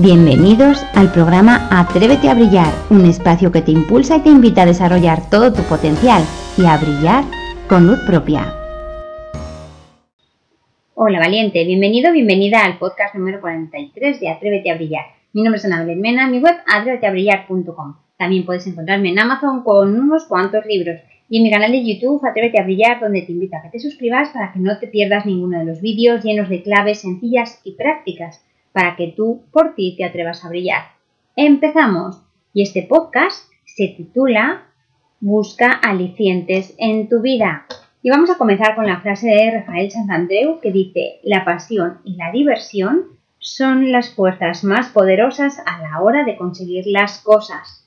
Bienvenidos al programa Atrévete a Brillar, un espacio que te impulsa y te invita a desarrollar todo tu potencial y a brillar con luz propia. Hola valiente, bienvenido, bienvenida al podcast número 43 de Atrévete a Brillar. Mi nombre es Ana Belén Mena, mi web atréveteabrillar.com. También puedes encontrarme en Amazon con unos cuantos libros y en mi canal de YouTube Atrévete a Brillar donde te invito a que te suscribas para que no te pierdas ninguno de los vídeos llenos de claves sencillas y prácticas para que tú por ti te atrevas a brillar. Empezamos. Y este podcast se titula Busca alicientes en tu vida. Y vamos a comenzar con la frase de Rafael Santandreu que dice, la pasión y la diversión son las fuerzas más poderosas a la hora de conseguir las cosas.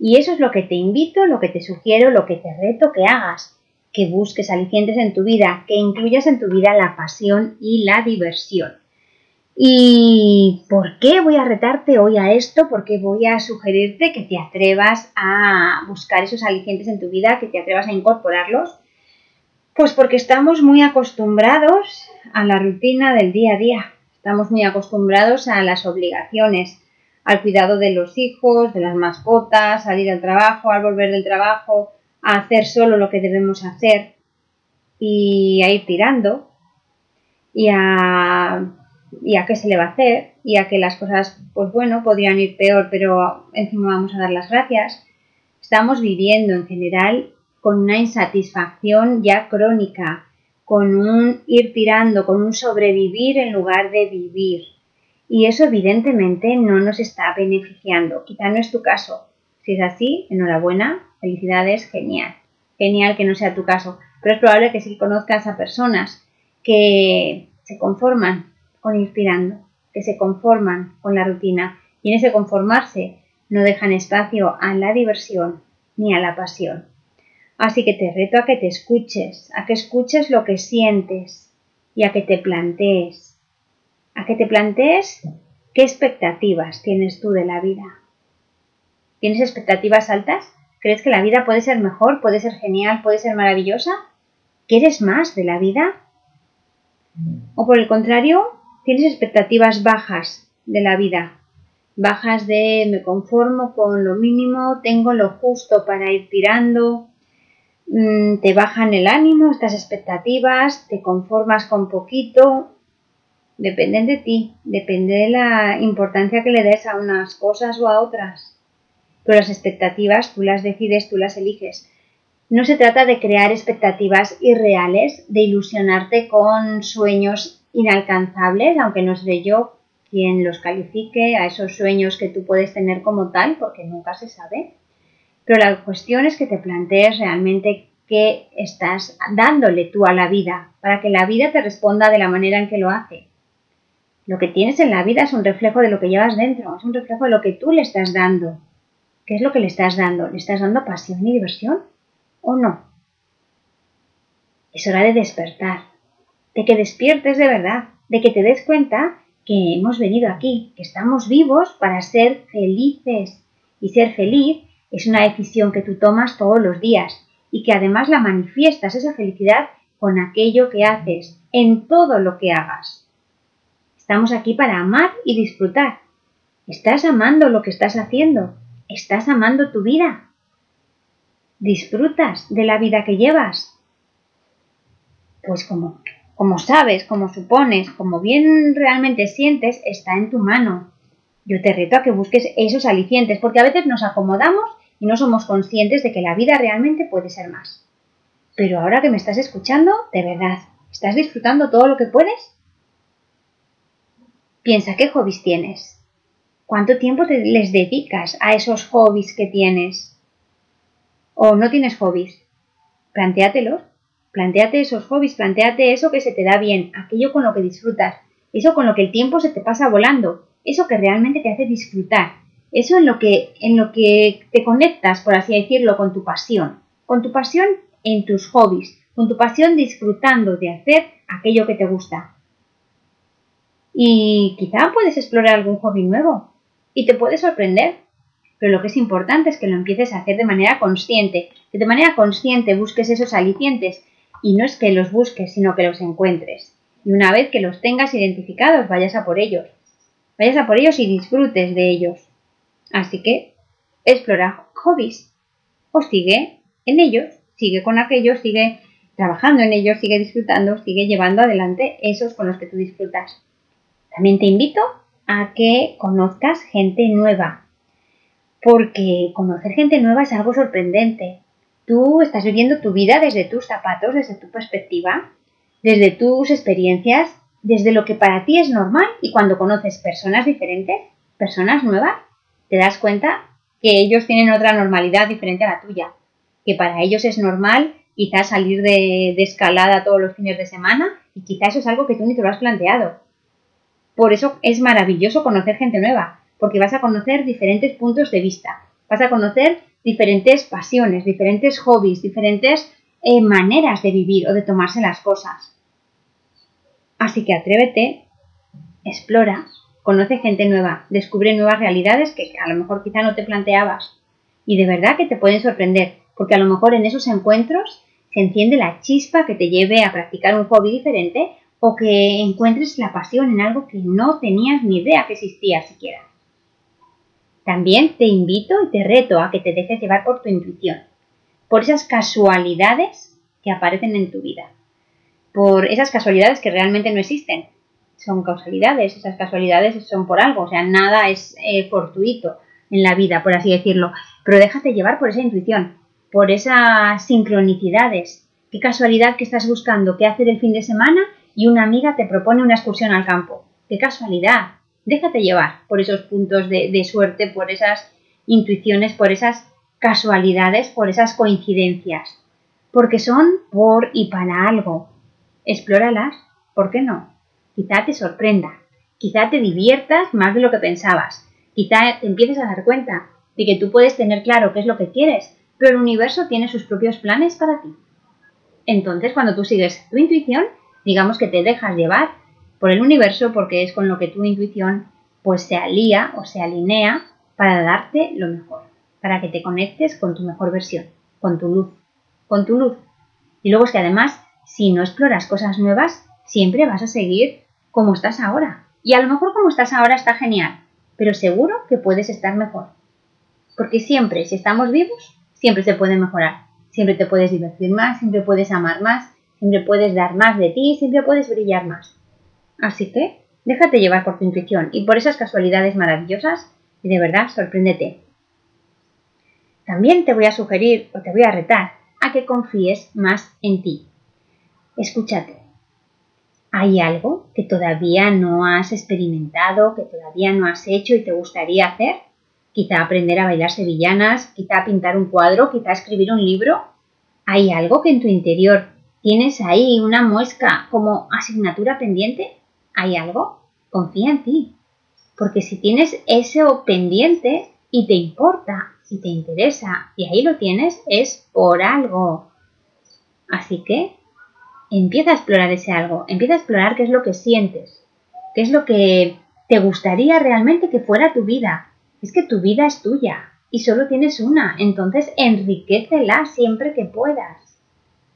Y eso es lo que te invito, lo que te sugiero, lo que te reto que hagas, que busques alicientes en tu vida, que incluyas en tu vida la pasión y la diversión. ¿Y por qué voy a retarte hoy a esto? ¿Por qué voy a sugerirte que te atrevas a buscar esos alicientes en tu vida, que te atrevas a incorporarlos? Pues porque estamos muy acostumbrados a la rutina del día a día, estamos muy acostumbrados a las obligaciones, al cuidado de los hijos, de las mascotas, salir al trabajo, al volver del trabajo, a hacer solo lo que debemos hacer y a ir tirando y a y a qué se le va a hacer y a que las cosas, pues bueno, podrían ir peor, pero encima vamos a dar las gracias. Estamos viviendo en general con una insatisfacción ya crónica, con un ir tirando, con un sobrevivir en lugar de vivir. Y eso evidentemente no nos está beneficiando. Quizá no es tu caso. Si es así, enhorabuena, felicidades, genial. Genial que no sea tu caso. Pero es probable que sí conozcas a personas que se conforman con inspirando, que se conforman con la rutina y en ese conformarse no dejan espacio a la diversión ni a la pasión. Así que te reto a que te escuches, a que escuches lo que sientes y a que te plantees, a que te plantees qué expectativas tienes tú de la vida. ¿Tienes expectativas altas? ¿Crees que la vida puede ser mejor, puede ser genial, puede ser maravillosa? ¿Quieres más de la vida? ¿O por el contrario, tienes expectativas bajas de la vida, bajas de me conformo con lo mínimo, tengo lo justo para ir tirando, mm, te bajan el ánimo, estas expectativas, te conformas con poquito, dependen de ti, depende de la importancia que le des a unas cosas o a otras. Pero las expectativas tú las decides, tú las eliges. No se trata de crear expectativas irreales, de ilusionarte con sueños inalcanzables, aunque no seré yo quien los califique a esos sueños que tú puedes tener como tal, porque nunca se sabe. Pero la cuestión es que te plantees realmente qué estás dándole tú a la vida, para que la vida te responda de la manera en que lo hace. Lo que tienes en la vida es un reflejo de lo que llevas dentro, es un reflejo de lo que tú le estás dando. ¿Qué es lo que le estás dando? ¿Le estás dando pasión y diversión? ¿O no? Es hora de despertar de que despiertes de verdad, de que te des cuenta que hemos venido aquí, que estamos vivos para ser felices. Y ser feliz es una decisión que tú tomas todos los días y que además la manifiestas esa felicidad con aquello que haces, en todo lo que hagas. Estamos aquí para amar y disfrutar. Estás amando lo que estás haciendo, estás amando tu vida. ¿Disfrutas de la vida que llevas? Pues como como sabes, como supones, como bien realmente sientes, está en tu mano. Yo te reto a que busques esos alicientes, porque a veces nos acomodamos y no somos conscientes de que la vida realmente puede ser más. Pero ahora que me estás escuchando, de verdad, ¿estás disfrutando todo lo que puedes? Piensa qué hobbies tienes. ¿Cuánto tiempo te les dedicas a esos hobbies que tienes? ¿O no tienes hobbies? Plantéatelos Plantéate esos hobbies, plantéate eso que se te da bien, aquello con lo que disfrutas, eso con lo que el tiempo se te pasa volando, eso que realmente te hace disfrutar, eso en lo que, en lo que te conectas, por así decirlo, con tu pasión, con tu pasión en tus hobbies, con tu pasión disfrutando de hacer aquello que te gusta. Y quizá puedes explorar algún hobby nuevo y te puede sorprender, pero lo que es importante es que lo empieces a hacer de manera consciente, que de manera consciente busques esos alicientes y no es que los busques, sino que los encuentres. Y una vez que los tengas identificados, vayas a por ellos. vayas a por ellos y disfrutes de ellos. Así que explora hobbies o sigue en ellos, sigue con aquellos, sigue trabajando en ellos, sigue disfrutando, sigue llevando adelante esos con los que tú disfrutas. También te invito a que conozcas gente nueva, porque conocer gente nueva es algo sorprendente. Tú estás viviendo tu vida desde tus zapatos, desde tu perspectiva, desde tus experiencias, desde lo que para ti es normal y cuando conoces personas diferentes, personas nuevas, te das cuenta que ellos tienen otra normalidad diferente a la tuya, que para ellos es normal quizás salir de, escalada todos los fines de semana y quizás eso es algo que tú ni te lo has planteado. Por eso es maravilloso conocer gente nueva, porque vas a conocer diferentes puntos de vista, vas a conocer diferentes pasiones, diferentes hobbies, diferentes eh, maneras de vivir o de tomarse las cosas. Así que atrévete, explora, conoce gente nueva, descubre nuevas realidades que a lo mejor quizá no te planteabas y de verdad que te pueden sorprender, porque a lo mejor en esos encuentros se enciende la chispa que te lleve a practicar un hobby diferente o que encuentres la pasión en algo que no tenías ni idea que existía siquiera. También te invito y te reto a que te dejes llevar por tu intuición, por esas casualidades que aparecen en tu vida, por esas casualidades que realmente no existen. Son causalidades, esas casualidades son por algo, o sea, nada es eh, fortuito en la vida, por así decirlo, pero déjate llevar por esa intuición, por esas sincronicidades. Qué casualidad que estás buscando qué hacer el fin de semana y una amiga te propone una excursión al campo. Qué casualidad. Déjate llevar por esos puntos de, suerte, por esas intuiciones, por esas casualidades, por esas coincidencias. Porque son por y para algo. Explóralas, ¿por qué no? Quizá te sorprenda, quizá te diviertas más de lo que pensabas, quizá te empieces a dar cuenta de que tú puedes tener claro qué es lo que quieres, pero el universo tiene sus propios planes para ti. Entonces, cuando tú sigues tu intuición, digamos que te dejas llevar por el universo porque es con lo que tu intuición pues se alía o se alinea para darte lo mejor, para que te conectes con tu mejor versión, con tu luz, con tu luz. Y luego es que además, si no exploras cosas nuevas, siempre vas a seguir como estás ahora. Y a lo mejor como estás ahora está genial, pero seguro que puedes estar mejor. Porque siempre, si estamos vivos, siempre se puede mejorar. Siempre te puedes divertir más, siempre puedes amar más, siempre puedes dar más de ti, siempre puedes brillar más. Así que déjate llevar por tu intuición y por esas casualidades maravillosas y de verdad sorpréndete. También te voy a sugerir o te voy a retar a que confíes más en ti. Escúchate. ¿Hay algo que todavía no has experimentado, que todavía no has hecho y te gustaría hacer? quizá aprender a bailar sevillanas, quizá pintar un cuadro, quizá escribir un libro. ¿Hay algo que en tu interior tienes ahí una muesca como asignatura pendiente? ¿Hay algo? Confía en ti. Porque si tienes eso pendiente y te importa y te interesa y ahí lo tienes, es por algo. Así que empieza a explorar ese algo, empieza a explorar qué es lo que sientes, qué es lo que te gustaría realmente que fuera tu vida, es que tu vida es tuya y solo tienes una, entonces enriquecela siempre que puedas.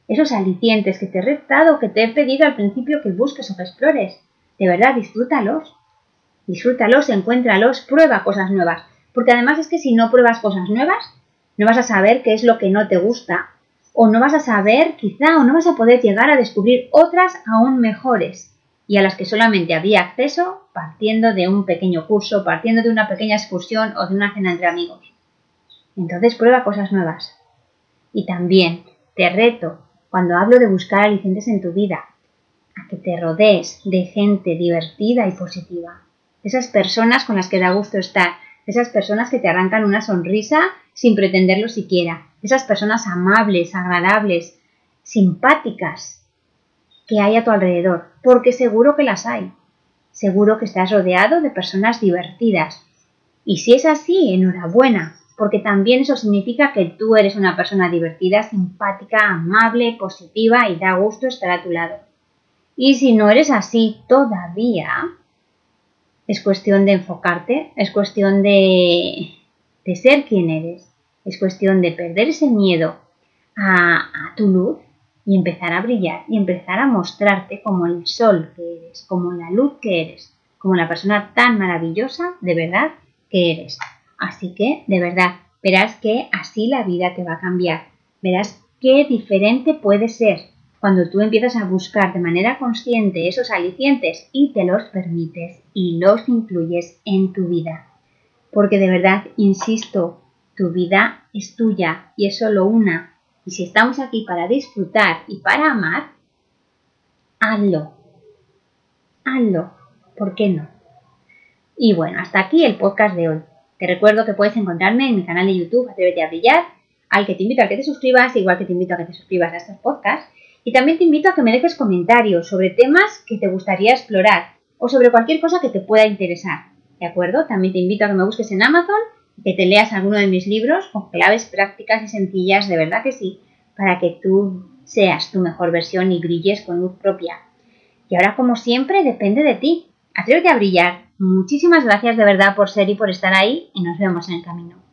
Esos alicientes que te he reptado, que te he pedido al principio que busques o que explores, de verdad disfrútalos. Disfrútalos, encuéntralos, prueba cosas nuevas. Porque además es que si no pruebas cosas nuevas, no vas a saber qué es lo que no te gusta. O no vas a saber, quizá, o no vas a poder llegar a descubrir otras aún mejores y a las que solamente había acceso partiendo de un pequeño curso, partiendo de una pequeña excursión o de una cena entre amigos. Entonces prueba cosas nuevas. Y también te reto, cuando hablo de buscar alicientes en tu vida, a que te rodees de gente divertida y positiva. Esas personas con las que da gusto estar, esas personas que te arrancan una sonrisa sin pretenderlo siquiera, esas personas amables, agradables, simpáticas, que hay a tu alrededor, porque seguro que las hay. Seguro que estás rodeado de personas divertidas. Y si es así, enhorabuena, porque también eso significa que tú eres una persona divertida, simpática, amable, positiva y da gusto estar a tu lado. Y si no eres así todavía, es cuestión de enfocarte, es cuestión de, de ser quien eres, es cuestión de perder ese miedo a, a tu luz y empezar a brillar y empezar a mostrarte como el sol que eres, como la luz que eres, como la persona tan maravillosa de verdad que eres. Así que, de verdad, verás que así la vida te va a cambiar. Verás qué diferente puede ser cuando tú empiezas a buscar de manera consciente esos alicientes y te los permites y los incluyes en tu vida. Porque de verdad, insisto, tu vida es tuya y es solo una. Y si estamos aquí para disfrutar y para amar, hazlo. Hazlo. ¿Por qué no? Y bueno, hasta aquí el podcast de hoy. Te recuerdo que puedes encontrarme en mi canal de YouTube Atrévete a Brillar, al que te invito a que te suscribas, igual que te invito a que te suscribas a estos podcasts. Y también te invito a que me dejes comentarios sobre temas que te gustaría explorar o sobre cualquier cosa que te pueda interesar. ¿De acuerdo? También te invito a que me busques en Amazon y que te leas alguno de mis libros con claves prácticas y sencillas, de verdad que sí, para que tú seas tu mejor versión y brilles con luz propia. Y ahora, como siempre, depende de ti. Atrévete a brillar. Muchísimas gracias de verdad por ser y por estar ahí y nos vemos en el camino.